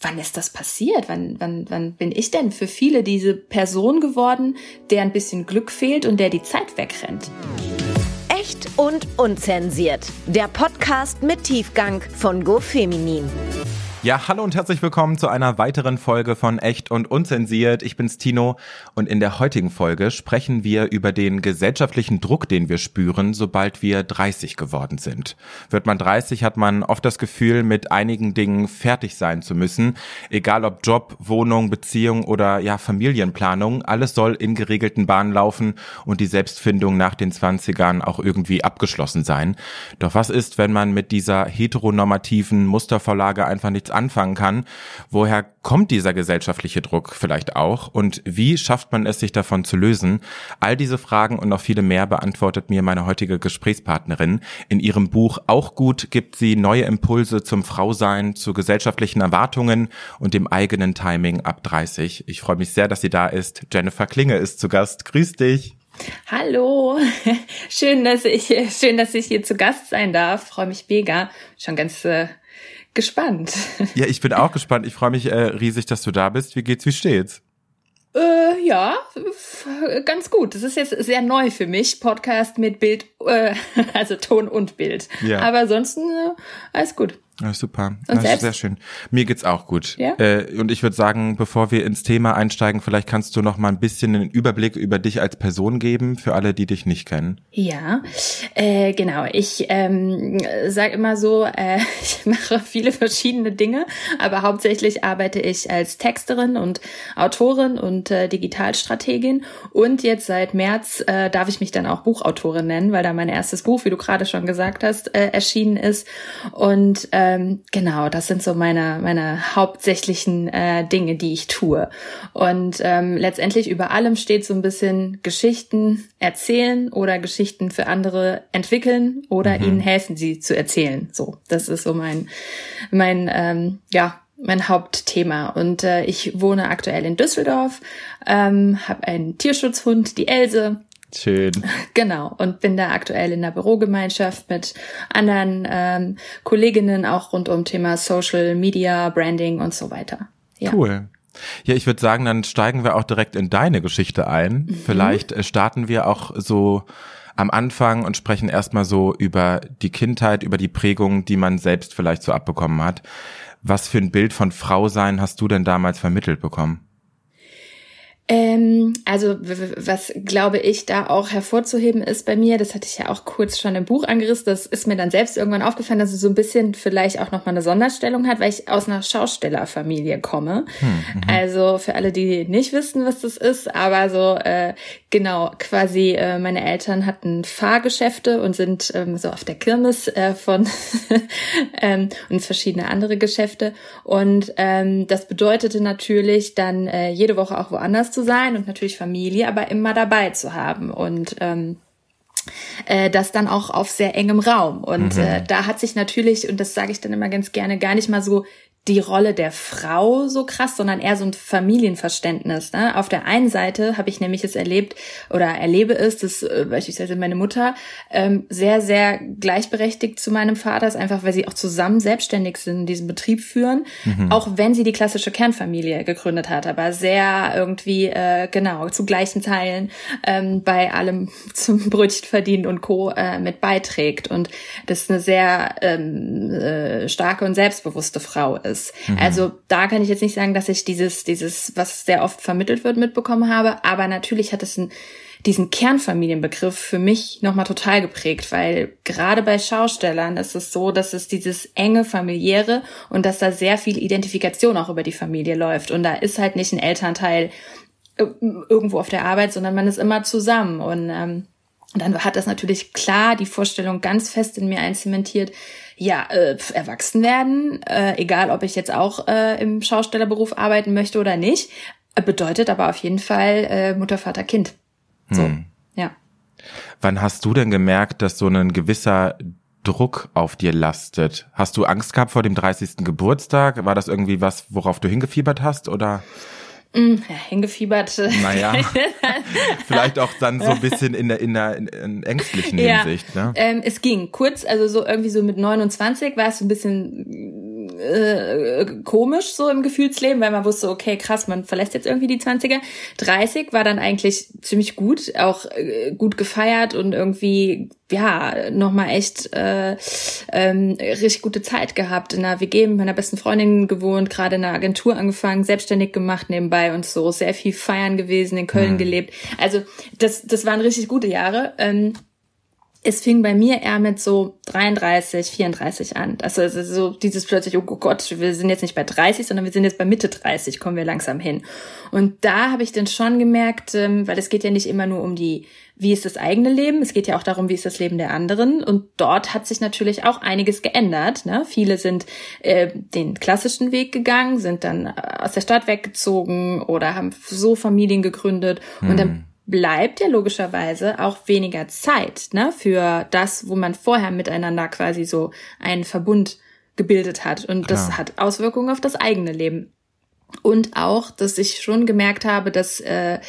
wann ist das passiert? Wann, wann, wann bin ich denn für viele diese Person geworden, der ein bisschen Glück fehlt und der die Zeit wegrennt? Echt und unzensiert. Der Podcast mit Tiefgang von GoFeminin. Ja, hallo und herzlich willkommen zu einer weiteren Folge von Echt und Unzensiert. Ich bin's Tino und in der heutigen Folge sprechen wir über den gesellschaftlichen Druck, den wir spüren, sobald wir 30 geworden sind. Wird man 30, hat man oft das Gefühl, mit einigen Dingen fertig sein zu müssen. Egal ob Job, Wohnung, Beziehung oder ja, Familienplanung, alles soll in geregelten Bahnen laufen und die Selbstfindung nach den 20ern auch irgendwie abgeschlossen sein. Doch was ist, wenn man mit dieser heteronormativen Mustervorlage einfach anfangen kann. Woher kommt dieser gesellschaftliche Druck vielleicht auch und wie schafft man es, sich davon zu lösen? All diese Fragen und noch viele mehr beantwortet mir meine heutige Gesprächspartnerin. In ihrem Buch Auch gut gibt sie neue Impulse zum Frausein, zu gesellschaftlichen Erwartungen und dem eigenen Timing ab 30. Ich freue mich sehr, dass sie da ist. Jennifer Klinge ist zu Gast. Grüß dich. Hallo, schön, dass ich schön, dass ich hier zu Gast sein darf. Freue mich mega. Schon ganz äh, gespannt. Ja, ich bin auch gespannt. Ich freue mich äh, riesig, dass du da bist. Wie geht's, wie steht's? Äh, ja, ganz gut. Das ist jetzt sehr neu für mich. Podcast mit Bild, äh, also Ton und Bild. Ja. Aber ansonsten äh, alles gut. Ja, super. Ist sehr schön. Mir geht's auch gut. Ja? Äh, und ich würde sagen, bevor wir ins Thema einsteigen, vielleicht kannst du noch mal ein bisschen einen Überblick über dich als Person geben für alle, die dich nicht kennen. Ja, äh, genau. Ich ähm, sage immer so, äh, ich mache viele verschiedene Dinge, aber hauptsächlich arbeite ich als Texterin und Autorin und äh, Digitalstrategin. Und jetzt seit März äh, darf ich mich dann auch Buchautorin nennen, weil da mein erstes Buch, wie du gerade schon gesagt hast, äh, erschienen ist. Und äh, ähm, genau, das sind so meine, meine hauptsächlichen äh, Dinge, die ich tue. Und ähm, letztendlich über allem steht so ein bisschen Geschichten erzählen oder Geschichten für andere entwickeln oder mhm. ihnen helfen, sie zu erzählen. So, das ist so mein, mein, ähm, ja, mein Hauptthema. Und äh, ich wohne aktuell in Düsseldorf, ähm, habe einen Tierschutzhund, die Else, Schön. Genau. Und bin da aktuell in der Bürogemeinschaft mit anderen ähm, Kolleginnen auch rund um Thema Social Media, Branding und so weiter. Ja. Cool. Ja, ich würde sagen, dann steigen wir auch direkt in deine Geschichte ein. Mhm. Vielleicht äh, starten wir auch so am Anfang und sprechen erstmal so über die Kindheit, über die Prägung, die man selbst vielleicht so abbekommen hat. Was für ein Bild von Frau sein hast du denn damals vermittelt bekommen? Ähm, also was glaube ich da auch hervorzuheben ist bei mir, das hatte ich ja auch kurz schon im Buch angerissen, das ist mir dann selbst irgendwann aufgefallen, dass es so ein bisschen vielleicht auch nochmal eine Sonderstellung hat, weil ich aus einer Schaustellerfamilie komme. Hm, mhm. also für alle, die nicht wissen, was das ist, aber so äh, genau, quasi äh, meine Eltern hatten Fahrgeschäfte und sind ähm, so auf der Kirmes äh, von ähm, und verschiedene andere Geschäfte. Und ähm, das bedeutete natürlich dann äh, jede Woche auch woanders zu sein und natürlich Familie, aber immer dabei zu haben und ähm, äh, das dann auch auf sehr engem Raum. Und mhm. äh, da hat sich natürlich, und das sage ich dann immer ganz gerne, gar nicht mal so die Rolle der Frau so krass, sondern eher so ein Familienverständnis. Ne? Auf der einen Seite habe ich nämlich es erlebt oder erlebe es, dass äh, beispielsweise meine Mutter ähm, sehr, sehr gleichberechtigt zu meinem Vater ist, einfach weil sie auch zusammen selbstständig sind, diesen Betrieb führen, mhm. auch wenn sie die klassische Kernfamilie gegründet hat, aber sehr irgendwie, äh, genau, zu gleichen Teilen ähm, bei allem zum Brötchen verdienen und Co. Äh, mit beiträgt. Und das eine sehr ähm, äh, starke und selbstbewusste Frau ist ist. Mhm. Also da kann ich jetzt nicht sagen, dass ich dieses, dieses, was sehr oft vermittelt wird, mitbekommen habe, aber natürlich hat es einen, diesen Kernfamilienbegriff für mich nochmal total geprägt, weil gerade bei Schaustellern ist es so, dass es dieses enge familiäre und dass da sehr viel Identifikation auch über die Familie läuft. Und da ist halt nicht ein Elternteil äh, irgendwo auf der Arbeit, sondern man ist immer zusammen. Und ähm, dann hat das natürlich klar die Vorstellung ganz fest in mir einzementiert, ja, äh, erwachsen werden, äh, egal ob ich jetzt auch äh, im Schaustellerberuf arbeiten möchte oder nicht, äh, bedeutet aber auf jeden Fall äh, Mutter, Vater, Kind. So, hm. ja. Wann hast du denn gemerkt, dass so ein gewisser Druck auf dir lastet? Hast du Angst gehabt vor dem 30. Geburtstag? War das irgendwie was, worauf du hingefiebert hast oder? Mm, ja, hingefiebert. Naja, vielleicht auch dann so ein bisschen in der, in der in, in ängstlichen ja, Hinsicht. Ne? Ähm, es ging kurz, also so irgendwie so mit 29 war es so ein bisschen äh, komisch so im Gefühlsleben, weil man wusste, okay, krass, man verlässt jetzt irgendwie die 20er. 30 war dann eigentlich ziemlich gut, auch äh, gut gefeiert und irgendwie, ja, nochmal echt äh, ähm, richtig gute Zeit gehabt. In einer WG mit meiner besten Freundin gewohnt, gerade in einer Agentur angefangen, selbstständig gemacht nebenbei und so, sehr viel feiern gewesen, in Köln mhm. gelebt. Also das, das waren richtig gute Jahre. Ähm, es fing bei mir eher mit so 33, 34 an. Also, also so dieses plötzlich, oh Gott, wir sind jetzt nicht bei 30, sondern wir sind jetzt bei Mitte 30, kommen wir langsam hin. Und da habe ich dann schon gemerkt, ähm, weil es geht ja nicht immer nur um die, wie ist das eigene Leben, es geht ja auch darum, wie ist das Leben der anderen. Und dort hat sich natürlich auch einiges geändert. Ne? Viele sind äh, den klassischen Weg gegangen, sind dann äh, aus der Stadt weggezogen oder haben so Familien gegründet. Hm. Und dann hm bleibt ja logischerweise auch weniger Zeit ne, für das, wo man vorher miteinander quasi so einen Verbund gebildet hat. Und Klar. das hat Auswirkungen auf das eigene Leben. Und auch, dass ich schon gemerkt habe, dass äh,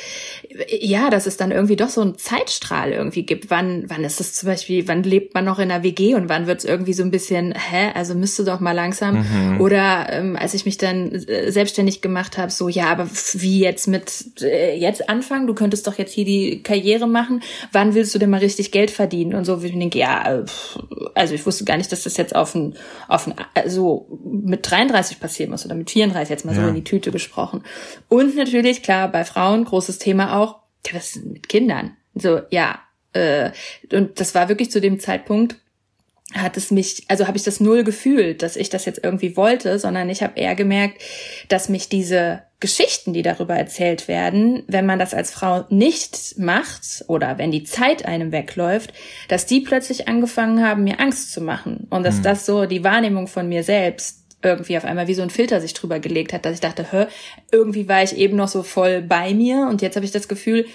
ja, dass es dann irgendwie doch so einen Zeitstrahl irgendwie gibt. Wann, wann ist es zum Beispiel, wann lebt man noch in einer WG und wann wird es irgendwie so ein bisschen, hä, also müsste doch mal langsam. Mhm. Oder ähm, als ich mich dann äh, selbstständig gemacht habe, so, ja, aber wie jetzt mit äh, jetzt anfangen? Du könntest doch jetzt hier die Karriere machen. Wann willst du denn mal richtig Geld verdienen? Und so, wie ich denke, ja, also ich wusste gar nicht, dass das jetzt auf ein, auf ein, also mit 33 passieren muss oder mit 34 jetzt mal ja. so in die Tüte gesprochen. Und natürlich, klar, bei Frauen, großes Thema auch, was ist mit Kindern? So, ja, äh, und das war wirklich zu dem Zeitpunkt, hat es mich, also habe ich das null gefühlt, dass ich das jetzt irgendwie wollte, sondern ich habe eher gemerkt, dass mich diese Geschichten, die darüber erzählt werden, wenn man das als Frau nicht macht oder wenn die Zeit einem wegläuft, dass die plötzlich angefangen haben, mir Angst zu machen und dass mhm. das so die Wahrnehmung von mir selbst irgendwie auf einmal wie so ein Filter sich drüber gelegt hat, dass ich dachte, hör, irgendwie war ich eben noch so voll bei mir und jetzt habe ich das Gefühl,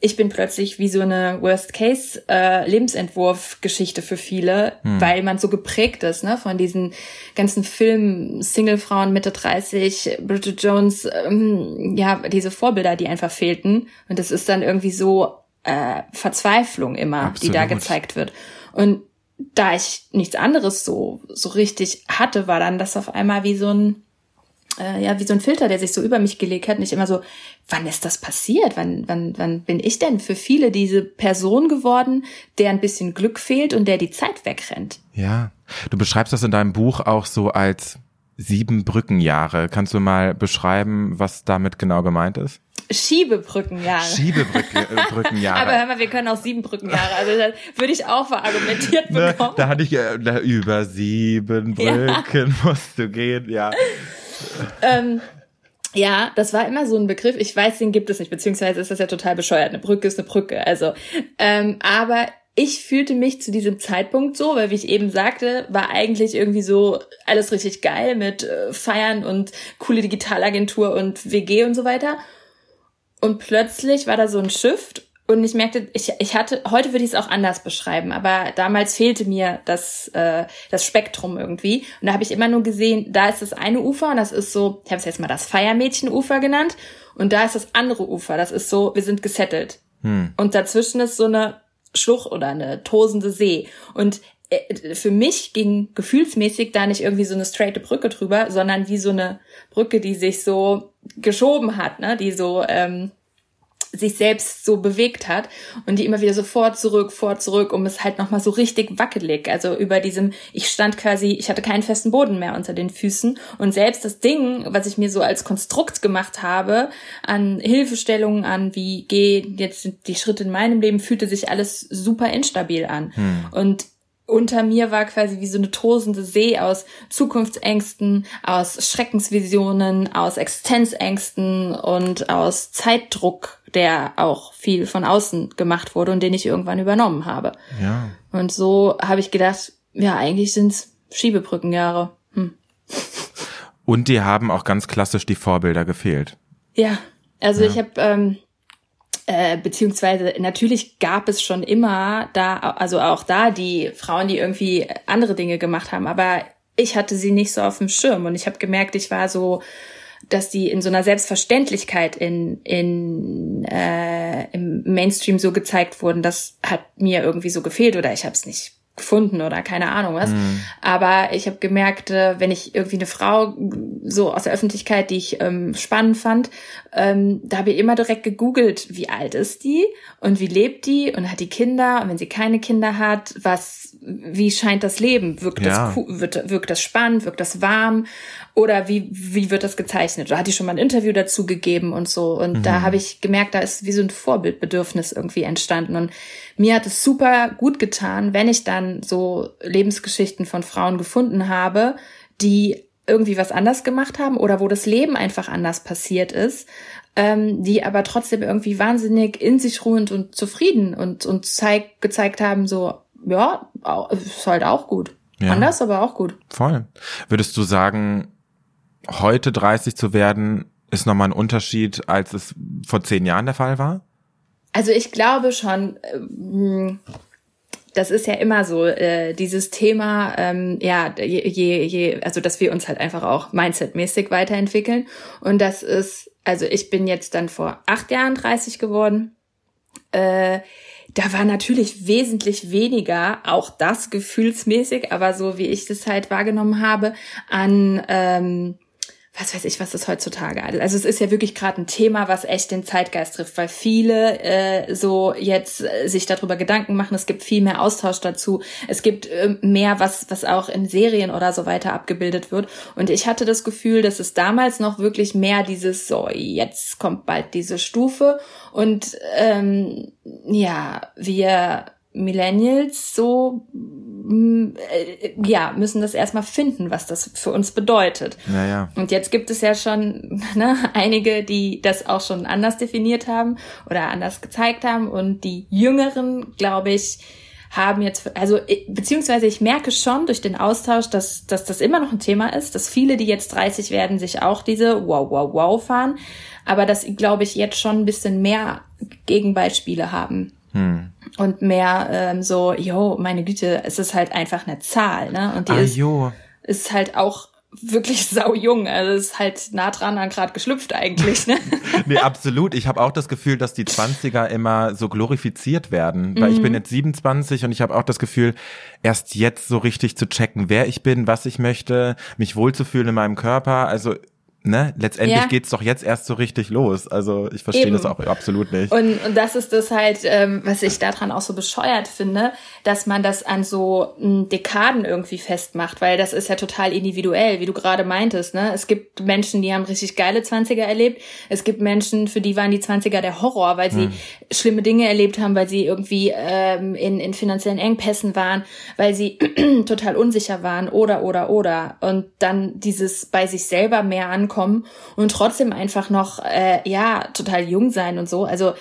ich bin plötzlich wie so eine Worst-Case-Lebensentwurf-Geschichte äh, für viele, hm. weil man so geprägt ist, ne, von diesen ganzen Filmen, Single-Frauen Mitte 30, Bridget Jones, ähm, ja, diese Vorbilder, die einfach fehlten. Und das ist dann irgendwie so äh, Verzweiflung immer, Absolut. die da gezeigt wird. Und da ich nichts anderes so, so richtig hatte, war dann das auf einmal wie so ein, äh, ja, wie so ein Filter, der sich so über mich gelegt hat. Nicht immer so, wann ist das passiert? Wann, wann, wann bin ich denn für viele diese Person geworden, der ein bisschen Glück fehlt und der die Zeit wegrennt? Ja. Du beschreibst das in deinem Buch auch so als sieben Brückenjahre. Kannst du mal beschreiben, was damit genau gemeint ist? Schiebebrückenjahre. Schiebebrückenjahre. Aber hör mal, wir können auch sieben Brückenjahre. Also das würde ich auch verargumentiert ne, bekommen. Da hatte ich äh, über sieben Brücken ja. musst du gehen, ja. Ähm, ja, das war immer so ein Begriff. Ich weiß, den gibt es nicht, beziehungsweise ist das ja total bescheuert. Eine Brücke ist eine Brücke. Also, ähm, aber ich fühlte mich zu diesem Zeitpunkt so, weil wie ich eben sagte, war eigentlich irgendwie so alles richtig geil mit äh, Feiern und coole Digitalagentur und WG und so weiter. Und plötzlich war da so ein Shift und ich merkte, ich, ich hatte, heute würde ich es auch anders beschreiben, aber damals fehlte mir das, äh, das Spektrum irgendwie. Und da habe ich immer nur gesehen, da ist das eine Ufer und das ist so, ich habe es jetzt mal das Feiermädchenufer genannt. Und da ist das andere Ufer, das ist so, wir sind gesettelt. Hm. Und dazwischen ist so eine Schlucht oder eine tosende See. Und für mich ging gefühlsmäßig da nicht irgendwie so eine straighte Brücke drüber, sondern wie so eine Brücke, die sich so geschoben hat, ne, die so ähm, sich selbst so bewegt hat und die immer wieder so vor zurück vor zurück um es halt noch mal so richtig wackelig also über diesem ich stand quasi ich hatte keinen festen Boden mehr unter den Füßen und selbst das Ding was ich mir so als Konstrukt gemacht habe an Hilfestellungen an wie geh jetzt die Schritte in meinem Leben fühlte sich alles super instabil an hm. und unter mir war quasi wie so eine tosende See aus Zukunftsängsten, aus Schreckensvisionen, aus Existenzängsten und aus Zeitdruck, der auch viel von außen gemacht wurde und den ich irgendwann übernommen habe. Ja. Und so habe ich gedacht, ja, eigentlich sind's Schiebebrückenjahre. Hm. Und die haben auch ganz klassisch die Vorbilder gefehlt. Ja, also ja. ich habe ähm, äh, beziehungsweise natürlich gab es schon immer da, also auch da die Frauen, die irgendwie andere Dinge gemacht haben, aber ich hatte sie nicht so auf dem Schirm. Und ich habe gemerkt, ich war so, dass die in so einer Selbstverständlichkeit in, in äh, im Mainstream so gezeigt wurden, das hat mir irgendwie so gefehlt oder ich habe es nicht gefunden oder keine Ahnung was. Mhm. Aber ich habe gemerkt, äh, wenn ich irgendwie eine Frau so aus der Öffentlichkeit, die ich ähm, spannend fand, ähm, da habe ich immer direkt gegoogelt, wie alt ist die und wie lebt die und hat die Kinder und wenn sie keine Kinder hat, was, wie scheint das Leben? Wirkt ja. das wird, wirkt das spannend, wirkt das warm oder wie wie wird das gezeichnet? Da hat die schon mal ein Interview dazu gegeben und so und mhm. da habe ich gemerkt, da ist wie so ein Vorbildbedürfnis irgendwie entstanden und mir hat es super gut getan, wenn ich dann so Lebensgeschichten von Frauen gefunden habe, die irgendwie was anders gemacht haben oder wo das Leben einfach anders passiert ist, ähm, die aber trotzdem irgendwie wahnsinnig in sich ruhend und zufrieden und, und zeig, gezeigt haben, so, ja, ist halt auch gut. Ja. Anders, aber auch gut. Voll. Würdest du sagen, heute 30 zu werden, ist nochmal ein Unterschied, als es vor zehn Jahren der Fall war? Also ich glaube schon, ähm, das ist ja immer so, äh, dieses Thema, ähm, ja, je, je, je, also dass wir uns halt einfach auch mindsetmäßig weiterentwickeln. Und das ist, also ich bin jetzt dann vor acht Jahren 30 geworden. Äh, da war natürlich wesentlich weniger, auch das gefühlsmäßig, aber so wie ich das halt wahrgenommen habe, an ähm, was weiß ich, was das heutzutage alles. Also es ist ja wirklich gerade ein Thema, was echt den Zeitgeist trifft, weil viele äh, so jetzt äh, sich darüber Gedanken machen. Es gibt viel mehr Austausch dazu. Es gibt äh, mehr, was was auch in Serien oder so weiter abgebildet wird. Und ich hatte das Gefühl, dass es damals noch wirklich mehr dieses so jetzt kommt bald diese Stufe und ähm, ja wir Millennials so äh, ja müssen das erstmal finden, was das für uns bedeutet. Ja, ja. Und jetzt gibt es ja schon ne, einige, die das auch schon anders definiert haben oder anders gezeigt haben und die Jüngeren, glaube ich, haben jetzt, also beziehungsweise ich merke schon durch den Austausch, dass, dass das immer noch ein Thema ist, dass viele, die jetzt 30 werden, sich auch diese Wow, Wow, Wow fahren, aber dass, glaube ich, jetzt schon ein bisschen mehr Gegenbeispiele haben. Hm. Und mehr ähm, so, jo, meine Güte, es ist halt einfach eine Zahl, ne? Und die ah, ist, jo. ist halt auch wirklich sau jung. Also ist halt nah dran an gerade geschlüpft eigentlich. Ne? nee, absolut. Ich habe auch das Gefühl, dass die 20er immer so glorifiziert werden. Weil mhm. ich bin jetzt 27 und ich habe auch das Gefühl, erst jetzt so richtig zu checken, wer ich bin, was ich möchte, mich wohlzufühlen in meinem Körper. Also ne, letztendlich ja. geht's doch jetzt erst so richtig los. Also ich verstehe das auch absolut nicht. Und, und das ist das halt, ähm, was ich daran auch so bescheuert finde, dass man das an so m, hm, Dekaden irgendwie festmacht, weil das ist ja total individuell, wie du gerade meintest. Ne? Es gibt Menschen, die haben richtig geile Zwanziger erlebt. Es gibt Menschen, für die waren die Zwanziger der Horror, weil sie hm. schlimme Dinge erlebt haben, weil sie irgendwie ähm, in, in finanziellen Engpässen waren, weil sie total unsicher waren oder oder oder. Und dann dieses bei sich selber mehr ankommen ankommen und trotzdem einfach noch, äh, ja, total jung sein und so. Also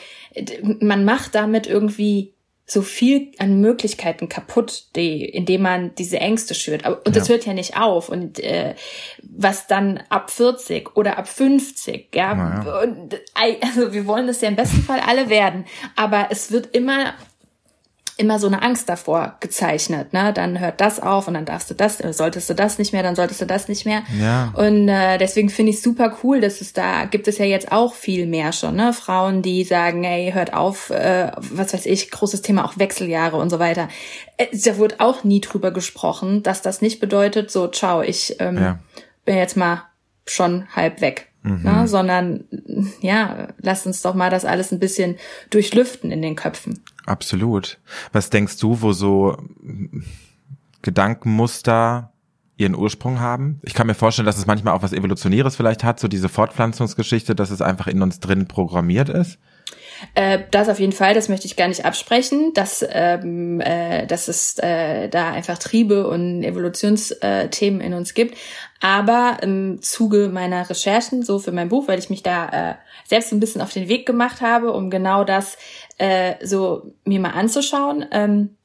man macht damit irgendwie so viel an Möglichkeiten kaputt, die, indem man diese Ängste schürt. Und ja. das hört ja nicht auf. Und äh, was dann ab 40 oder ab 50, ja, ja. Und, also wir wollen das ja im besten Fall alle werden. Aber es wird immer immer so eine Angst davor gezeichnet. Ne? Dann hört das auf und dann darfst du das, äh, solltest du das nicht mehr, dann solltest du das nicht mehr. Ja. Und äh, deswegen finde ich super cool, dass es da gibt es ja jetzt auch viel mehr schon. Ne? Frauen, die sagen, ey, hört auf, äh, was weiß ich, großes Thema auch Wechseljahre und so weiter. Äh, da wurde auch nie drüber gesprochen, dass das nicht bedeutet, so, ciao, ich ähm, ja. bin jetzt mal schon halb weg. Mhm. Ne? Sondern ja, lasst uns doch mal das alles ein bisschen durchlüften in den Köpfen. Absolut. Was denkst du, wo so Gedankenmuster ihren Ursprung haben? Ich kann mir vorstellen, dass es manchmal auch was Evolutionäres vielleicht hat, so diese Fortpflanzungsgeschichte, dass es einfach in uns drin programmiert ist. Äh, das auf jeden Fall, das möchte ich gar nicht absprechen, dass, ähm, äh, dass es äh, da einfach Triebe und Evolutionsthemen in uns gibt. Aber im Zuge meiner Recherchen, so für mein Buch, weil ich mich da äh, selbst ein bisschen auf den Weg gemacht habe, um genau das äh, so mir mal anzuschauen. Ähm,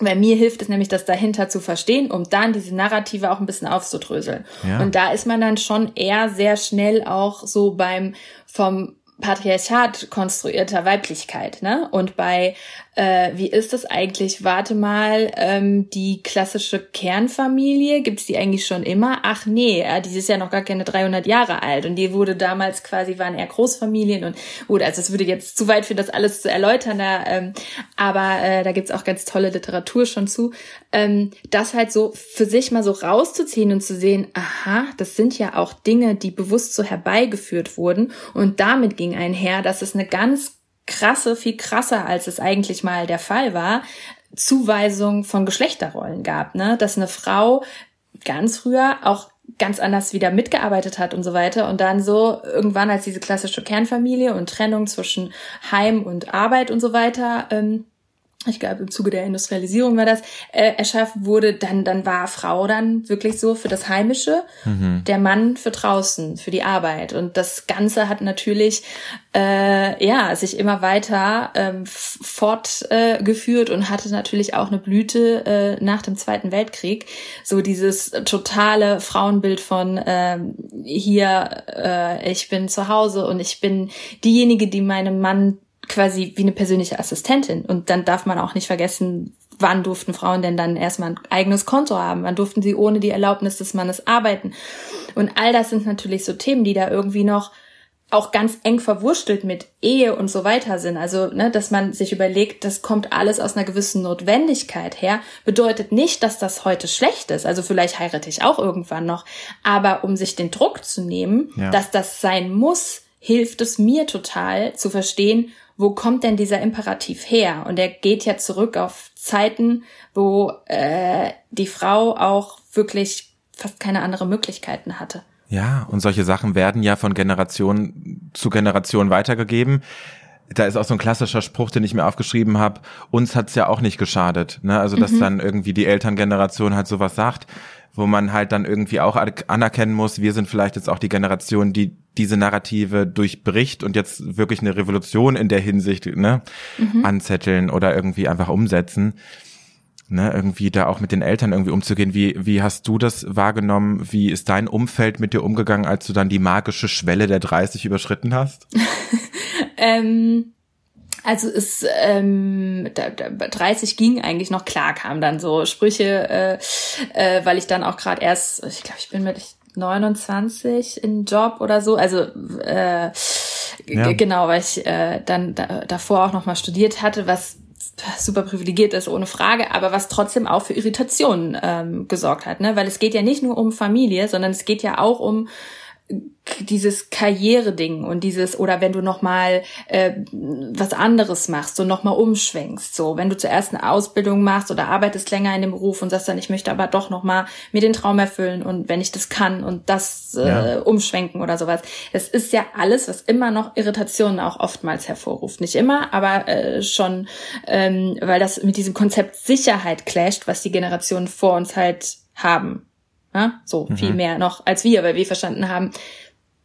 weil mir hilft es nämlich, das dahinter zu verstehen, um dann diese Narrative auch ein bisschen aufzudröseln. Ja. Und da ist man dann schon eher sehr schnell auch so beim vom Patriarchat konstruierter Weiblichkeit, ne? Und bei äh, wie ist das eigentlich? Warte mal, ähm, die klassische Kernfamilie, gibt's die eigentlich schon immer? Ach nee, äh, die ist ja noch gar keine 300 Jahre alt und die wurde damals quasi, waren eher Großfamilien und gut, also es würde jetzt zu weit für das alles zu erläutern, da, ähm, aber äh, da gibt's auch ganz tolle Literatur schon zu, ähm, das halt so für sich mal so rauszuziehen und zu sehen, aha, das sind ja auch Dinge, die bewusst so herbeigeführt wurden und damit ging einher, dass es eine ganz krasse, viel krasser, als es eigentlich mal der Fall war, Zuweisung von Geschlechterrollen gab, ne? Dass eine Frau ganz früher auch ganz anders wieder mitgearbeitet hat und so weiter und dann so irgendwann als diese klassische Kernfamilie und Trennung zwischen Heim und Arbeit und so weiter ähm, ich glaube im Zuge der Industrialisierung war das, äh, erschaffen wurde, dann, dann war Frau dann wirklich so für das Heimische, mhm. der Mann für draußen, für die Arbeit. Und das Ganze hat natürlich äh, ja sich immer weiter ähm, fortgeführt äh, und hatte natürlich auch eine Blüte äh, nach dem Zweiten Weltkrieg. So dieses totale Frauenbild von äh, hier, äh, ich bin zu Hause und ich bin diejenige, die meinem Mann quasi wie eine persönliche Assistentin. Und dann darf man auch nicht vergessen, wann durften Frauen denn dann erstmal ein eigenes Konto haben? Wann durften sie ohne die Erlaubnis des Mannes arbeiten? Und all das sind natürlich so Themen, die da irgendwie noch auch ganz eng verwurstelt mit Ehe und so weiter sind. Also, ne, dass man sich überlegt, das kommt alles aus einer gewissen Notwendigkeit her, bedeutet nicht, dass das heute schlecht ist. Also vielleicht heirate ich auch irgendwann noch. Aber um sich den Druck zu nehmen, ja. dass das sein muss, hilft es mir total zu verstehen, wo kommt denn dieser Imperativ her? Und er geht ja zurück auf Zeiten, wo äh, die Frau auch wirklich fast keine andere Möglichkeiten hatte. Ja, und solche Sachen werden ja von Generation zu Generation weitergegeben. Da ist auch so ein klassischer Spruch, den ich mir aufgeschrieben habe. Uns hat's ja auch nicht geschadet. Ne? Also, dass mhm. dann irgendwie die Elterngeneration halt sowas sagt wo man halt dann irgendwie auch anerkennen muss, wir sind vielleicht jetzt auch die Generation, die diese Narrative durchbricht und jetzt wirklich eine Revolution in der Hinsicht ne, mhm. anzetteln oder irgendwie einfach umsetzen. Ne, irgendwie da auch mit den Eltern irgendwie umzugehen. Wie, wie hast du das wahrgenommen? Wie ist dein Umfeld mit dir umgegangen, als du dann die magische Schwelle der 30 überschritten hast? ähm also es ähm, da, da, 30 ging eigentlich noch klar, kam dann so Sprüche, äh, äh, weil ich dann auch gerade erst, ich glaube, ich bin mit 29 in Job oder so, also äh, ja. genau, weil ich äh, dann da, davor auch noch mal studiert hatte, was super privilegiert ist, ohne Frage, aber was trotzdem auch für Irritationen ähm, gesorgt hat, ne? Weil es geht ja nicht nur um Familie, sondern es geht ja auch um dieses Karriere-Ding und dieses oder wenn du noch mal äh, was anderes machst und noch mal umschwenkst so. Wenn du zuerst eine Ausbildung machst oder arbeitest länger in dem Beruf und sagst dann ich möchte aber doch noch mal mir den Traum erfüllen und wenn ich das kann und das äh, ja. umschwenken oder sowas. Das ist ja alles was immer noch Irritationen auch oftmals hervorruft. Nicht immer aber äh, schon ähm, weil das mit diesem Konzept Sicherheit clasht was die Generationen vor uns halt haben ja, so mhm. viel mehr noch als wir, weil wir verstanden haben,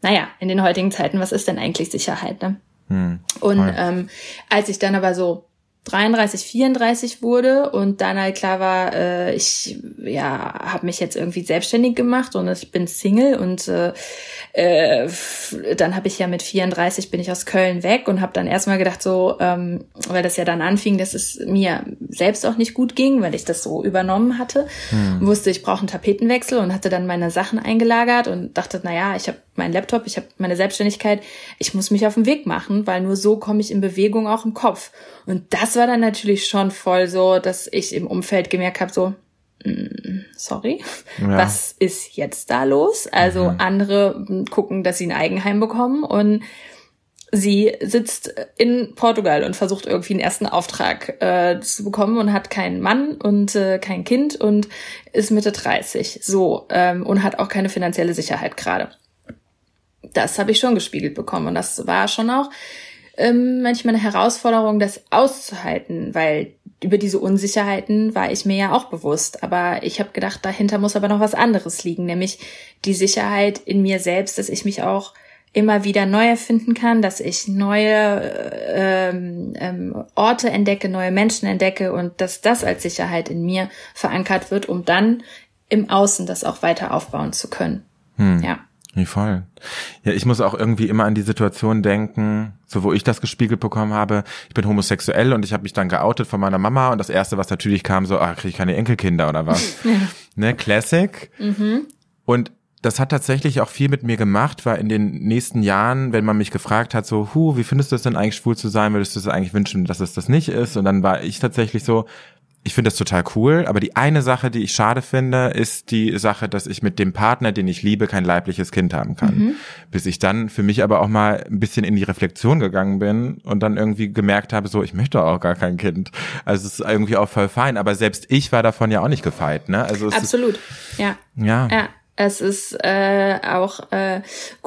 naja, in den heutigen Zeiten, was ist denn eigentlich Sicherheit? Ne? Mhm. Und ähm, als ich dann aber so 33, 34 wurde und dann halt klar war, äh, ich ja habe mich jetzt irgendwie selbstständig gemacht und ich bin Single und äh, äh, dann habe ich ja mit 34 bin ich aus Köln weg und habe dann erstmal gedacht so, ähm, weil das ja dann anfing, dass es mir selbst auch nicht gut ging, weil ich das so übernommen hatte, hm. wusste ich brauche einen Tapetenwechsel und hatte dann meine Sachen eingelagert und dachte, na ja, ich habe meinen Laptop, ich habe meine Selbstständigkeit, ich muss mich auf den Weg machen, weil nur so komme ich in Bewegung auch im Kopf. Und das war dann natürlich schon voll so, dass ich im Umfeld gemerkt habe, so, mm, sorry, ja. was ist jetzt da los? Also mhm. andere gucken, dass sie ein Eigenheim bekommen und sie sitzt in Portugal und versucht irgendwie einen ersten Auftrag äh, zu bekommen und hat keinen Mann und äh, kein Kind und ist Mitte 30 so ähm, und hat auch keine finanzielle Sicherheit gerade. Das habe ich schon gespiegelt bekommen und das war schon auch ähm, manchmal eine Herausforderung, das auszuhalten, weil über diese Unsicherheiten war ich mir ja auch bewusst. Aber ich habe gedacht, dahinter muss aber noch was anderes liegen, nämlich die Sicherheit in mir selbst, dass ich mich auch immer wieder neu erfinden kann, dass ich neue ähm, ähm, Orte entdecke, neue Menschen entdecke und dass das als Sicherheit in mir verankert wird, um dann im Außen das auch weiter aufbauen zu können. Hm. Ja. Wie voll. Ja, ich muss auch irgendwie immer an die Situation denken, so wo ich das gespiegelt bekommen habe. Ich bin homosexuell und ich habe mich dann geoutet von meiner Mama und das erste, was natürlich kam, so, ah, kriege ich keine Enkelkinder oder was? ne, Classic. Mhm. Und das hat tatsächlich auch viel mit mir gemacht, weil in den nächsten Jahren, wenn man mich gefragt hat, so, hu, wie findest du es denn eigentlich schwul zu sein? Würdest du es eigentlich wünschen, dass es das nicht ist? Und dann war ich tatsächlich so, ich finde das total cool, aber die eine Sache, die ich schade finde, ist die Sache, dass ich mit dem Partner, den ich liebe, kein leibliches Kind haben kann. Mhm. Bis ich dann für mich aber auch mal ein bisschen in die Reflexion gegangen bin und dann irgendwie gemerkt habe, so, ich möchte auch gar kein Kind. Also es ist irgendwie auch voll fein, aber selbst ich war davon ja auch nicht gefeit, ne? Also Absolut, ist, ja. Ja. Ja, es ist äh, auch äh,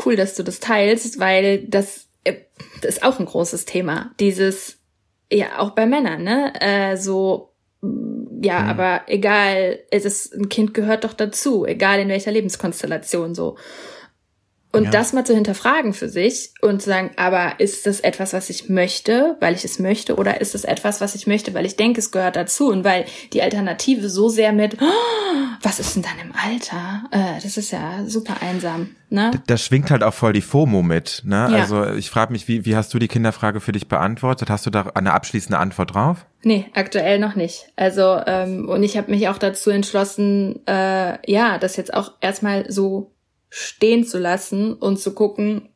cool, dass du das teilst, weil das, äh, das ist auch ein großes Thema. Dieses, ja, auch bei Männern, ne? Äh, so ja, mhm. aber egal, es ist, ein Kind gehört doch dazu, egal in welcher Lebenskonstellation so. Und ja. das mal zu hinterfragen für sich und zu sagen, aber ist das etwas, was ich möchte, weil ich es möchte, oder ist es etwas, was ich möchte, weil ich denke, es gehört dazu und weil die Alternative so sehr mit, oh, was ist denn dann im Alter? Äh, das ist ja super einsam. Ne? Da, da schwingt halt auch voll die FOMO mit. Ne? Ja. Also ich frage mich, wie, wie hast du die Kinderfrage für dich beantwortet? Hast du da eine abschließende Antwort drauf? Nee, aktuell noch nicht. Also ähm, und ich habe mich auch dazu entschlossen, äh, ja, das jetzt auch erstmal so stehen zu lassen und zu gucken,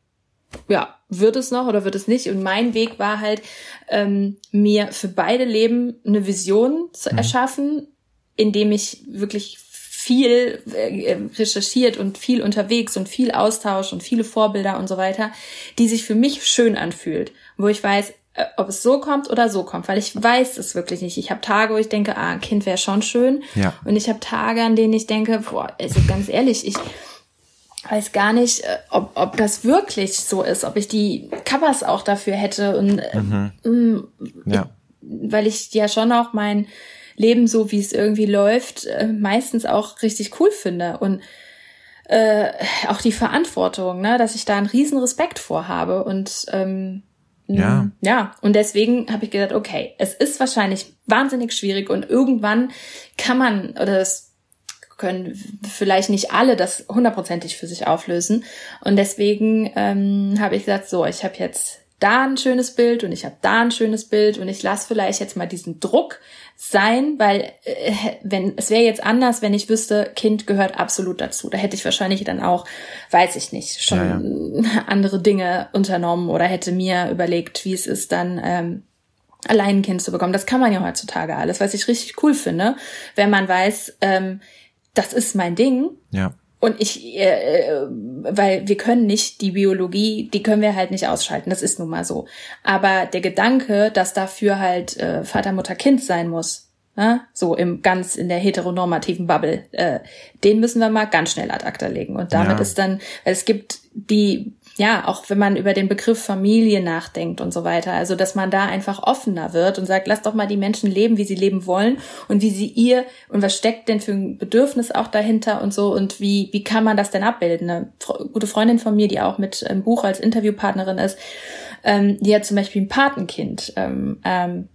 ja, wird es noch oder wird es nicht? Und mein Weg war halt, ähm, mir für beide Leben eine Vision zu mhm. erschaffen, indem ich wirklich viel äh, recherchiert und viel unterwegs und viel Austausch und viele Vorbilder und so weiter, die sich für mich schön anfühlt, wo ich weiß, äh, ob es so kommt oder so kommt, weil ich weiß es wirklich nicht. Ich habe Tage, wo ich denke, ah, ein Kind wäre schon schön. Ja. Und ich habe Tage, an denen ich denke, boah, also ganz ehrlich, ich weiß gar nicht, äh, ob, ob das wirklich so ist, ob ich die Covers auch dafür hätte und äh, mhm. Mm, ja. weil ich ja schon auch mein Leben so, wie es irgendwie läuft, äh, meistens auch richtig cool finde und äh, auch die Verantwortung, ne, dass ich da einen riesen Respekt vorhabe und ähm, ja. Ja, und deswegen habe ich gedacht, okay, es ist wahrscheinlich wahnsinnig schwierig und irgendwann kann man, oder das können vielleicht nicht alle das hundertprozentig für sich auflösen. Und deswegen ähm, habe ich gesagt, so, ich habe jetzt da ein schönes Bild und ich habe da ein schönes Bild und ich lasse vielleicht jetzt mal diesen Druck sein, weil äh, wenn es wäre jetzt anders, wenn ich wüsste, Kind gehört absolut dazu. Da hätte ich wahrscheinlich dann auch, weiß ich nicht, schon ja, ja. andere Dinge unternommen oder hätte mir überlegt, wie es ist, dann ähm, allein ein Kind zu bekommen. Das kann man ja heutzutage alles, was ich richtig cool finde, wenn man weiß, ähm, das ist mein Ding. Ja. Und ich, äh, äh, weil wir können nicht die Biologie, die können wir halt nicht ausschalten. Das ist nun mal so. Aber der Gedanke, dass dafür halt äh, Vater, Mutter, Kind sein muss, ne? so im ganz in der heteronormativen Bubble, äh, den müssen wir mal ganz schnell ad acta legen. Und damit ja. ist dann, es gibt die ja, auch wenn man über den Begriff Familie nachdenkt und so weiter. Also, dass man da einfach offener wird und sagt, lass doch mal die Menschen leben, wie sie leben wollen und wie sie ihr und was steckt denn für ein Bedürfnis auch dahinter und so und wie, wie kann man das denn abbilden? Eine gute Freundin von mir, die auch mit einem Buch als Interviewpartnerin ist, ähm, die hat zum Beispiel ein Patenkind. Ähm, ähm,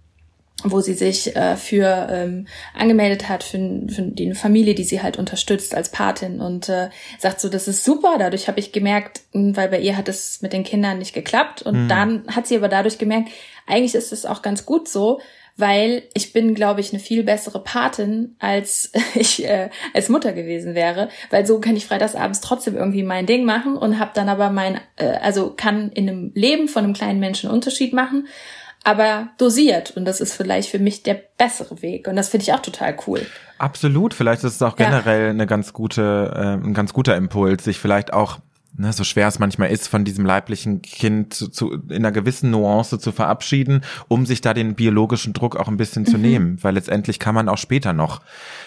wo sie sich äh, für ähm, angemeldet hat für, für die Familie, die sie halt unterstützt als Patin und äh, sagt so, das ist super. Dadurch habe ich gemerkt, hm, weil bei ihr hat es mit den Kindern nicht geklappt und mhm. dann hat sie aber dadurch gemerkt, eigentlich ist es auch ganz gut so, weil ich bin, glaube ich, eine viel bessere Patin, als ich äh, als Mutter gewesen wäre, weil so kann ich freitagsabends trotzdem irgendwie mein Ding machen und habe dann aber mein, äh, also kann in einem Leben von einem kleinen Menschen Unterschied machen aber dosiert. Und das ist vielleicht für mich der bessere Weg. Und das finde ich auch total cool. Absolut. Vielleicht ist es auch generell ja. eine ganz gute, äh, ein ganz guter Impuls, sich vielleicht auch ne, so schwer es manchmal ist, von diesem leiblichen Kind zu, zu, in einer gewissen Nuance zu verabschieden, um sich da den biologischen Druck auch ein bisschen zu mhm. nehmen. Weil letztendlich kann man auch später noch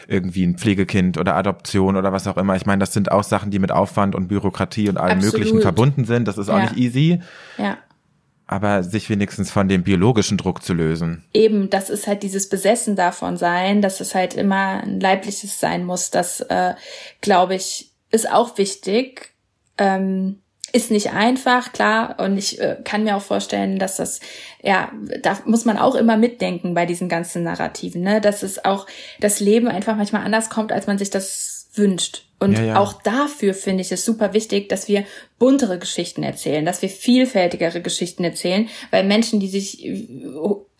irgendwie ein Pflegekind oder Adoption oder was auch immer. Ich meine, das sind auch Sachen, die mit Aufwand und Bürokratie und allem Absolut. Möglichen verbunden sind. Das ist auch ja. nicht easy. Ja aber sich wenigstens von dem biologischen Druck zu lösen. Eben, das ist halt dieses Besessen davon sein, dass es halt immer ein leibliches sein muss. Das, äh, glaube ich, ist auch wichtig. Ähm, ist nicht einfach, klar. Und ich äh, kann mir auch vorstellen, dass das, ja, da muss man auch immer mitdenken bei diesen ganzen Narrativen, ne? Dass es auch das Leben einfach manchmal anders kommt, als man sich das wünscht. Und Ja, ja. auch dafür finde ich es super wichtig, dass wir buntere Geschichten erzählen, dass wir vielfältigere Geschichten erzählen, weil Menschen, die sich äh,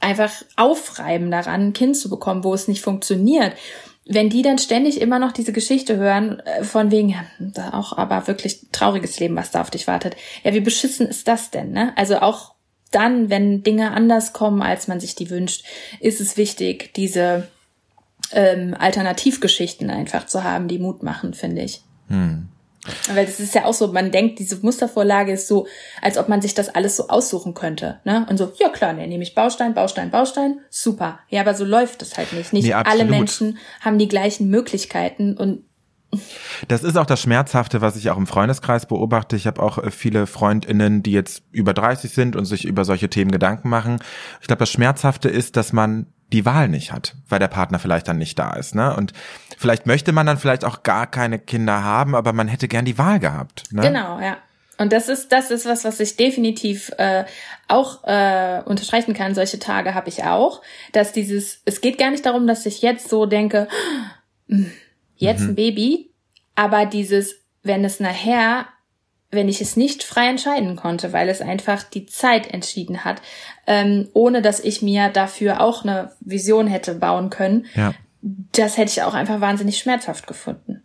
einfach aufreiben daran, ein Kind zu bekommen, wo es nicht funktioniert, wenn die dann ständig immer noch diese Geschichte hören, äh, von wegen, ja, da auch aber wirklich trauriges Leben, was da auf dich wartet. Ja, wie beschissen ist das denn, ne? Also auch dann, wenn Dinge anders kommen, als man sich die wünscht, ist es wichtig, diese ähm, Alternativgeschichten einfach zu haben, die Mut machen, finde ich. Weil das ist ja auch so, man denkt, diese Mustervorlage ist so, als ob man sich das alles so aussuchen könnte. Ne? Und so, ja klar, ne, nehme ich Baustein, Baustein, Baustein, super. Ja, aber so läuft es halt nicht. Nicht Nee, alle. Menschen haben die gleichen Möglichkeiten und Das ist auch das Schmerzhafte, was ich auch im Freundeskreis beobachte. Ich habe auch äh, viele Freundinnen, die jetzt über 30 sind und sich über solche Themen Gedanken machen. Ich glaube, das Schmerzhafte ist, dass man die Wahl nicht hat, weil der Partner vielleicht dann nicht da ist. Ne? Und vielleicht möchte man dann vielleicht auch gar keine Kinder haben, aber man hätte gern die Wahl gehabt. Ne? Genau, ja. Und das ist, das ist was, was ich definitiv äh, auch äh, unterstreichen kann. Solche Tage habe ich auch, dass dieses, es geht gar nicht darum, dass ich jetzt so denke, "Hm, jetzt ein Baby, aber dieses, wenn es nachher, wenn ich es nicht frei entscheiden konnte, weil es einfach die Zeit entschieden hat, ähm, ohne dass ich mir dafür auch eine Vision hätte bauen können, Ja. das hätte ich auch einfach wahnsinnig schmerzhaft gefunden.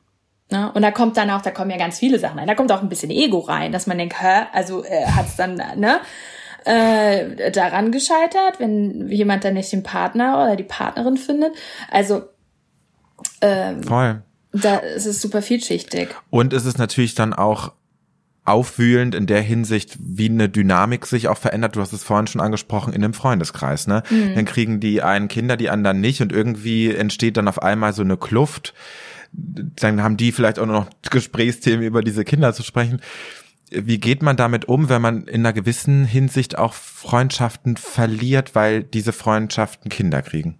Ne? Und da kommt dann auch, da kommen ja ganz viele Sachen rein. Da kommt auch ein bisschen Ego rein, dass man denkt, hä, also äh, hat's dann, ne? Äh, daran gescheitert, wenn jemand dann nicht den Partner oder die Partnerin findet. Also ähm, Voll. da ist es super vielschichtig. Und es ist natürlich dann auch aufwühlend in der Hinsicht, wie eine Dynamik sich auch verändert. Du hast es vorhin schon angesprochen in einem Freundeskreis, ne? Dann kriegen die einen Kinder, die anderen nicht und irgendwie entsteht dann auf einmal so eine Kluft. Dann haben die vielleicht auch nur noch Gesprächsthemen über diese Kinder zu sprechen. Wie geht man damit um, wenn man in einer gewissen Hinsicht auch Freundschaften verliert, weil diese Freundschaften Kinder kriegen?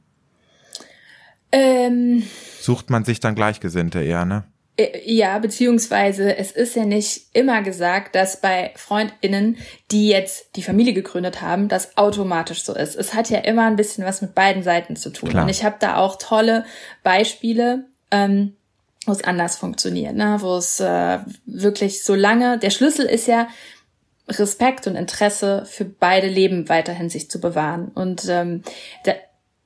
Ähm, Sucht man sich dann Gleichgesinnte eher, ne? Äh, Ja, beziehungsweise es ist ja nicht immer gesagt, dass bei FreundInnen, die jetzt die Familie gegründet haben, das automatisch so ist. Es hat ja immer ein bisschen was mit beiden Seiten zu tun. Klar. Und ich habe da auch tolle Beispiele, ähm, wo es anders funktioniert, ne? wo es äh, wirklich so lange, der Schlüssel ist ja, Respekt und Interesse für beide Leben weiterhin sich zu bewahren. Und ähm, da,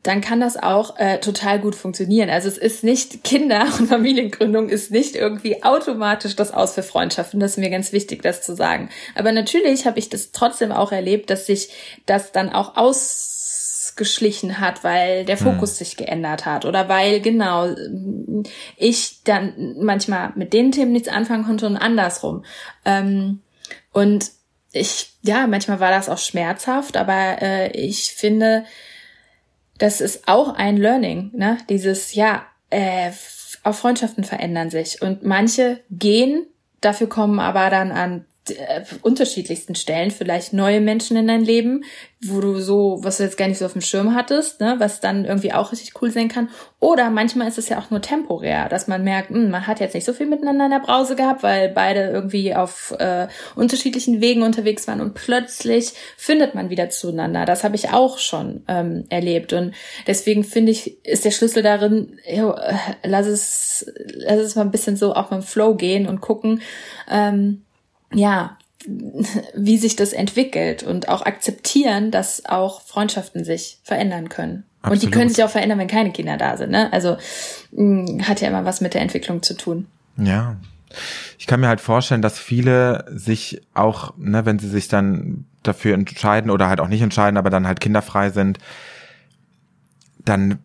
dann kann das auch äh, total gut funktionieren. Also es ist nicht Kinder und Familiengründung ist nicht irgendwie automatisch das Aus für Freundschaften. Das ist mir ganz wichtig, das zu sagen. Aber natürlich habe ich das trotzdem auch erlebt, dass sich das dann auch ausgeschlichen hat, weil der Fokus sich geändert hat oder weil genau ich dann manchmal mit den Themen nichts anfangen konnte und andersrum. Ähm, und ich, ja, manchmal war das auch schmerzhaft, aber äh, ich finde, das ist auch ein Learning, ne? Dieses, ja, äh, auch Freundschaften verändern sich und manche gehen, dafür kommen aber dann an unterschiedlichsten Stellen vielleicht neue Menschen in dein Leben, wo du so, was du jetzt gar nicht so auf dem Schirm hattest, ne, was dann irgendwie auch richtig cool sein kann. Oder manchmal ist es ja auch nur temporär, dass man merkt, hm, man hat jetzt nicht so viel miteinander in der Brause gehabt, weil beide irgendwie auf äh, unterschiedlichen Wegen unterwegs waren und plötzlich findet man wieder zueinander. Das habe ich auch schon ähm, erlebt und deswegen finde ich, ist der Schlüssel darin, jo, äh, lass es, lass es mal ein bisschen so auch mit dem Flow gehen und gucken, ähm, ja, wie sich das entwickelt und auch akzeptieren, dass auch Freundschaften sich verändern können. Und die Absolut. können sich auch verändern, wenn keine Kinder da sind. Ne? Also mh, hat ja immer was mit der Entwicklung zu tun. Ja. Ich kann mir halt vorstellen, dass viele sich auch, ne, wenn sie sich dann dafür entscheiden oder halt auch nicht entscheiden, aber dann halt kinderfrei sind, dann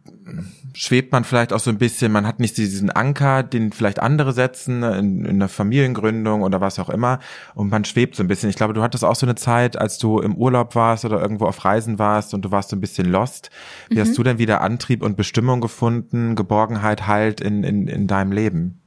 schwebt man vielleicht auch so ein bisschen, man hat nicht diesen Anker, den vielleicht andere setzen in, in einer Familiengründung oder was auch immer und man schwebt so ein bisschen. Ich glaube, du hattest auch so eine Zeit, als du im Urlaub warst oder irgendwo auf Reisen warst und du warst so ein bisschen lost. Wie hast du denn wieder Antrieb und Bestimmung gefunden, Geborgenheit, Halt in, in, in deinem Leben?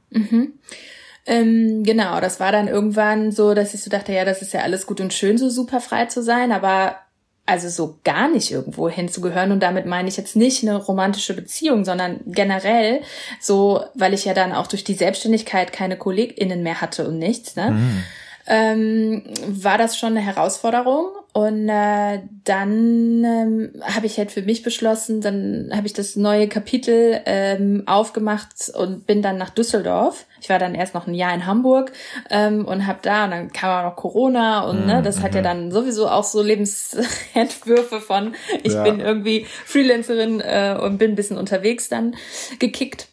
Ähm, genau, das war dann irgendwann so, dass ich so dachte, ja, das ist ja alles gut und schön, so super frei zu sein, aber also so gar nicht irgendwo hinzugehören. Und damit meine ich jetzt nicht eine romantische Beziehung, sondern generell so, weil ich ja dann auch durch die Selbstständigkeit keine KollegInnen mehr hatte und nichts, ne? Ähm, war das schon eine Herausforderung Und äh, dann ähm, habe ich halt für mich beschlossen, dann habe ich das neue Kapitel ähm, aufgemacht und bin dann nach Düsseldorf. Ich war dann erst noch ein Jahr in Hamburg ähm, und habe da und dann kam auch noch Corona und ne, das hat ja mhm. dann sowieso auch so Lebensentwürfe von ich ja. bin irgendwie Freelancerin äh, und bin ein bisschen unterwegs dann gekickt.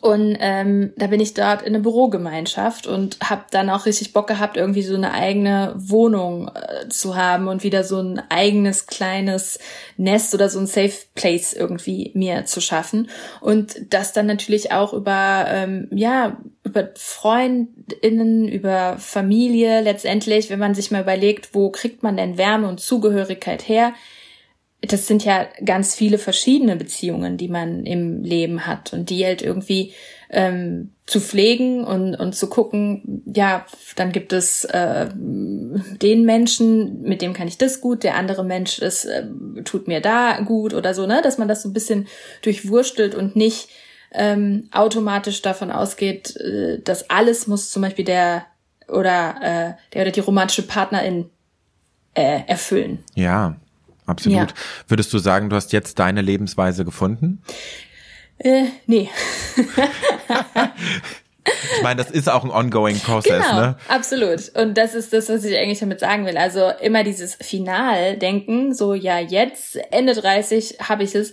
Und ähm, da bin ich dort in eine Bürogemeinschaft und habe dann auch richtig Bock gehabt, irgendwie so eine eigene Wohnung äh, zu haben und wieder so ein eigenes kleines Nest oder so ein Safe Place irgendwie mir zu schaffen. Und das dann natürlich auch über, ähm, ja, über Freundinnen, über Familie letztendlich, wenn man sich mal überlegt, wo kriegt man denn Wärme und Zugehörigkeit her, das sind ja ganz viele verschiedene Beziehungen, die man im Leben hat und die halt irgendwie ähm, zu pflegen und, und zu gucken, ja, dann gibt es äh, den Menschen, mit dem kann ich das gut, der andere Mensch ist, äh, tut mir da gut oder so, ne, dass man das so ein bisschen durchwurstelt und nicht ähm, automatisch davon ausgeht, äh, dass alles muss zum Beispiel der oder äh, der oder die romantische Partnerin äh, erfüllen. Ja, Absolut. Ja. Würdest du sagen, du hast jetzt deine Lebensweise gefunden? Äh, nee. Ich meine, das ist auch ein ongoing Prozess, genau, ne? Absolut. Und das ist das, was ich eigentlich damit sagen will. Also immer dieses Final-Denken, so ja, jetzt, Ende 30 habe ich es.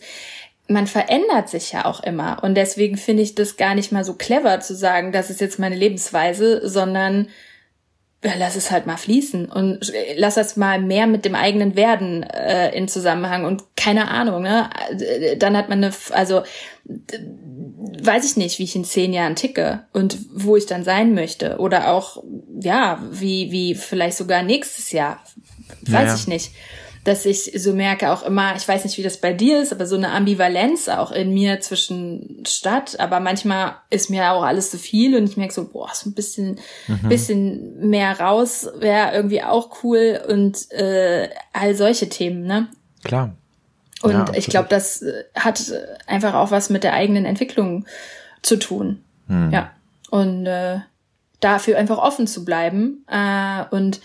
Man verändert sich ja auch immer. Und deswegen finde ich das gar nicht mal so clever zu sagen, das ist jetzt meine Lebensweise, sondern ja, lass es halt mal fließen und lass das mal mehr mit dem eigenen Werden äh, in Zusammenhang und keine Ahnung, ne? Dann hat man eine, also weiß ich nicht, wie ich in zehn Jahren ticke und wo ich dann sein möchte oder auch ja, wie wie vielleicht sogar nächstes Jahr, weiß naja. ich nicht dass ich so merke auch immer, ich weiß nicht, wie das bei dir ist, aber so eine Ambivalenz auch in mir zwischen Stadt, aber manchmal ist mir auch alles zu viel und ich merke so, boah, so ein bisschen, mhm. bisschen mehr raus wäre irgendwie auch cool und äh, all solche Themen, ne? Klar. Und ja, ich glaube, das äh, hat einfach auch was mit der eigenen Entwicklung zu tun. Mhm. Ja. Und äh, dafür einfach offen zu bleiben äh, und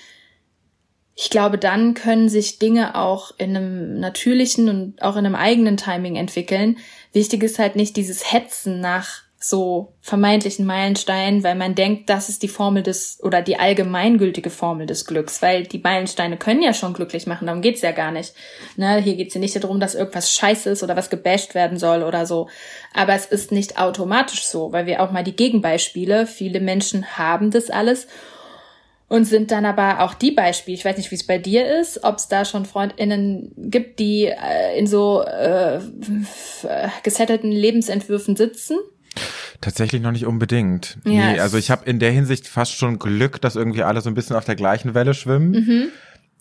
ich glaube, dann können sich Dinge auch in einem natürlichen und auch in einem eigenen Timing entwickeln. Wichtig ist halt nicht dieses Hetzen nach so vermeintlichen Meilensteinen, weil man denkt, das ist die Formel des oder die allgemeingültige Formel des Glücks, weil die Meilensteine können ja schon glücklich machen, darum geht's ja gar nicht. Ne, hier geht's ja nicht darum, dass irgendwas scheiße ist oder was gebasht werden soll oder so. Aber es ist nicht automatisch so, weil wir auch mal die Gegenbeispiele, viele Menschen haben das alles und sind dann aber auch die Beispiele, ich weiß nicht, wie es bei dir ist, ob es da schon Freundinnen gibt, die äh, in so äh, gesettelten Lebensentwürfen sitzen? Tatsächlich noch nicht unbedingt. Ja, nee, also ich habe in der Hinsicht fast schon Glück, dass irgendwie alle so ein bisschen auf der gleichen Welle schwimmen. Mhm.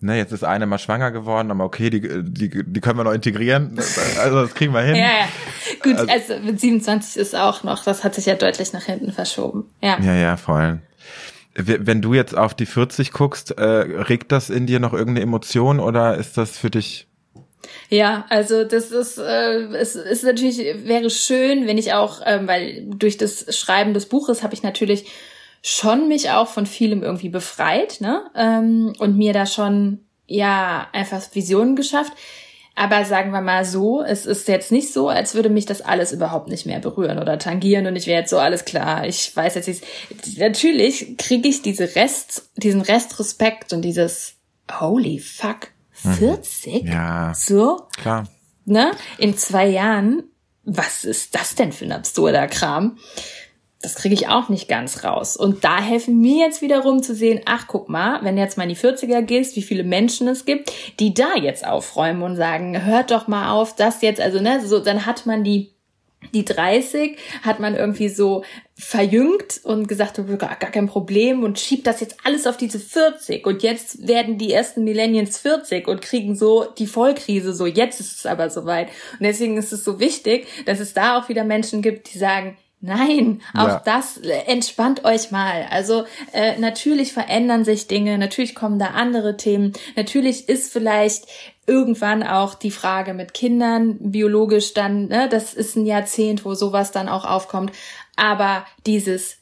Ne, jetzt ist eine mal schwanger geworden, aber okay, die, die, die können wir noch integrieren. Also das kriegen wir hin. ja, ja. Gut, also, also mit 27 ist auch noch, das hat sich ja deutlich nach hinten verschoben. Ja, ja, ja voll. Wenn du jetzt auf die 40 guckst, äh, regt das in dir noch irgendeine Emotion oder ist das für dich ja, also das ist, äh, es ist natürlich, wäre schön, wenn ich auch, ähm, weil durch das Schreiben des Buches habe ich natürlich schon mich auch von vielem irgendwie befreit, ne? Ähm, und mir da schon ja einfach Visionen geschafft. Aber sagen wir mal so, es ist jetzt nicht so, als würde mich das alles überhaupt nicht mehr berühren oder tangieren und ich wäre jetzt so alles klar. Ich weiß jetzt nicht. Natürlich kriege ich diese Rest, diesen Restrespekt und dieses Holy fuck, 40? Mhm. Ja. So? Klar. Ne? In zwei Jahren, was ist das denn für ein absurder Kram? Das kriege ich auch nicht ganz raus. Und da helfen mir jetzt wiederum zu sehen, ach guck mal, wenn du jetzt mal in die 40er gehst, wie viele Menschen es gibt, die da jetzt aufräumen und sagen, hört doch mal auf, das jetzt, also ne, so, dann hat man die die 30 hat man irgendwie so verjüngt und gesagt, oh, gar, gar kein Problem und schiebt das jetzt alles auf diese 40 und jetzt werden die ersten Millennials 40 und kriegen so die Vollkrise so, jetzt ist es aber soweit. Und deswegen ist es so wichtig, dass es da auch wieder Menschen gibt, die sagen, Nein, auch ja. das äh, entspannt euch mal. Also äh, natürlich verändern sich Dinge, natürlich kommen da andere Themen, natürlich ist vielleicht irgendwann auch die Frage mit Kindern biologisch dann, ne, das ist ein Jahrzehnt, wo sowas dann auch aufkommt. Aber dieses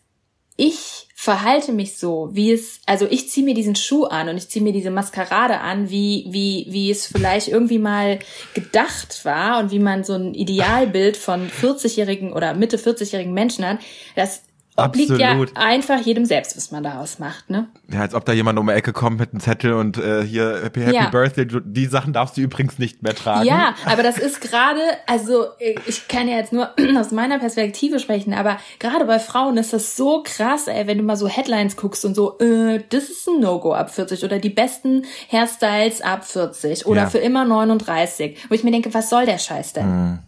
Ich verhalte mich so, wie es, also ich ziehe mir diesen Schuh an und ich ziehe mir diese Maskerade an, wie, wie, wie es vielleicht irgendwie mal gedacht war und wie man so ein Idealbild von 40-jährigen oder Mitte 40-jährigen Menschen hat, das obliegt Absolut. ja einfach jedem selbst, was man daraus macht, ne? Ja, als ob da jemand um die Ecke kommt mit einem Zettel und äh, hier Happy, Happy ja. Birthday, die Sachen darfst du übrigens nicht mehr tragen. Ja, aber das ist gerade, also ich kann ja jetzt nur aus meiner Perspektive sprechen, aber gerade bei Frauen ist das so krass, ey, wenn du mal so Headlines guckst und so, äh, das ist ein No-Go ab 40 oder die besten Hairstyles ab 40 oder ja. für immer 39, wo ich mir denke, was soll der Scheiß denn? Mhm.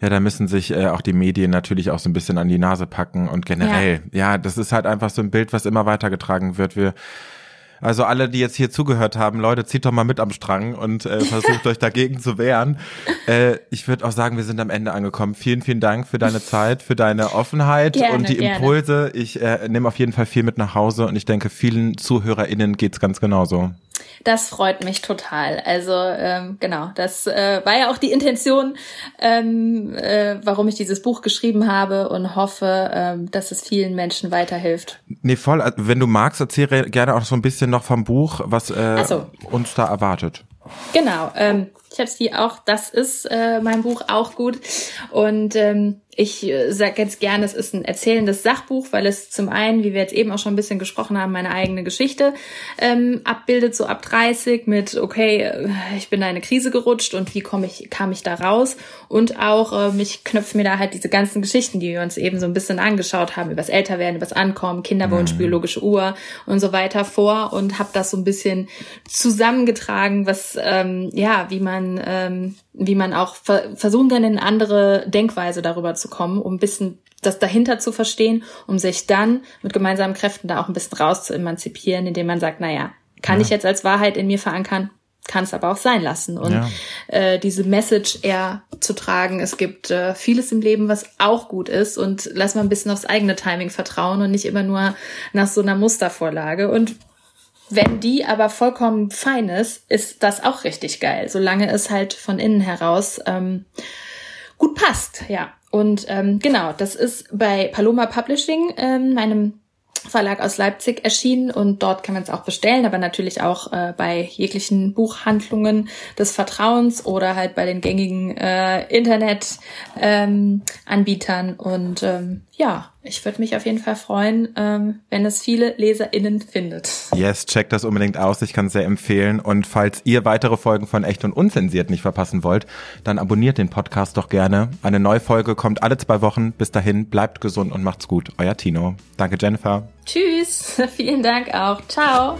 Ja, da müssen sich äh, auch die Medien natürlich auch so ein bisschen an die Nase packen und generell, ja. ja, das ist halt einfach so ein Bild, was immer weitergetragen wird. Wir also alle, die jetzt hier zugehört haben, Leute, zieht doch mal mit am Strang und äh, versucht euch dagegen zu wehren. Äh, ich würde auch sagen, wir sind am Ende angekommen. Vielen, vielen Dank für deine Zeit, für deine Offenheit gerne, und die gerne. Impulse. Ich äh, nehme auf jeden Fall viel mit nach Hause und ich denke, vielen ZuhörerInnen geht's ganz genauso. Das freut mich total. Also ähm, genau, das äh, war ja auch die Intention, ähm, äh, warum ich dieses Buch geschrieben habe und hoffe, ähm, dass es vielen Menschen weiterhilft. Nee, voll. Also, wenn du magst, erzähle gerne auch so ein bisschen noch vom Buch, was äh, so. uns da erwartet. Genau. Ähm, ich habe sie auch, das ist äh, mein Buch auch gut. Und ähm, ich äh, sage jetzt gerne, es ist ein erzählendes Sachbuch, weil es zum einen, wie wir jetzt eben auch schon ein bisschen gesprochen haben, meine eigene Geschichte ähm, abbildet, so ab 30 mit, okay, äh, ich bin da in eine Krise gerutscht und wie komme ich, kam ich da raus? Und auch, ähm, ich knöpfe mir da halt diese ganzen Geschichten, die wir uns eben so ein bisschen angeschaut haben, übers Älterwerden, übers Ankommen, Kinderwunsch, mhm. biologische Uhr und so weiter vor und habe das so ein bisschen zusammengetragen, was, ähm, ja, wie man, ähm, wie man auch ver versuchen kann, in eine andere Denkweise darüber zu kommen, um ein bisschen das dahinter zu verstehen, um sich dann mit gemeinsamen Kräften da auch ein bisschen raus zu emanzipieren, indem man sagt, naja, kann ja. ich jetzt als Wahrheit in mir verankern, kann es aber auch sein lassen. Und ja. äh, diese Message eher zu tragen, es gibt äh, vieles im Leben, was auch gut ist und lass mal ein bisschen aufs eigene Timing vertrauen und nicht immer nur nach so einer Mustervorlage. Und wenn die aber vollkommen fein ist, ist das auch richtig geil, solange es halt von innen heraus ähm, gut passt, ja. Und ähm, genau, das ist bei Paloma Publishing, ähm, meinem Verlag aus Leipzig erschienen und dort kann man es auch bestellen, aber natürlich auch äh, bei jeglichen Buchhandlungen des Vertrauens oder halt bei den gängigen äh, Internet-Anbietern. Ähm, und ähm, ja, ich würde mich auf jeden Fall freuen, ähm, wenn es viele LeserInnen findet. Yes, checkt das unbedingt aus. Ich kann es sehr empfehlen. Und falls ihr weitere Folgen von Echt und Unzensiert nicht verpassen wollt, dann abonniert den Podcast doch gerne. Eine neue Folge kommt alle zwei Wochen. Bis dahin, bleibt gesund und macht's gut. Euer Tino. Danke, Jennifer. Tschüss. Vielen Dank auch. Ciao.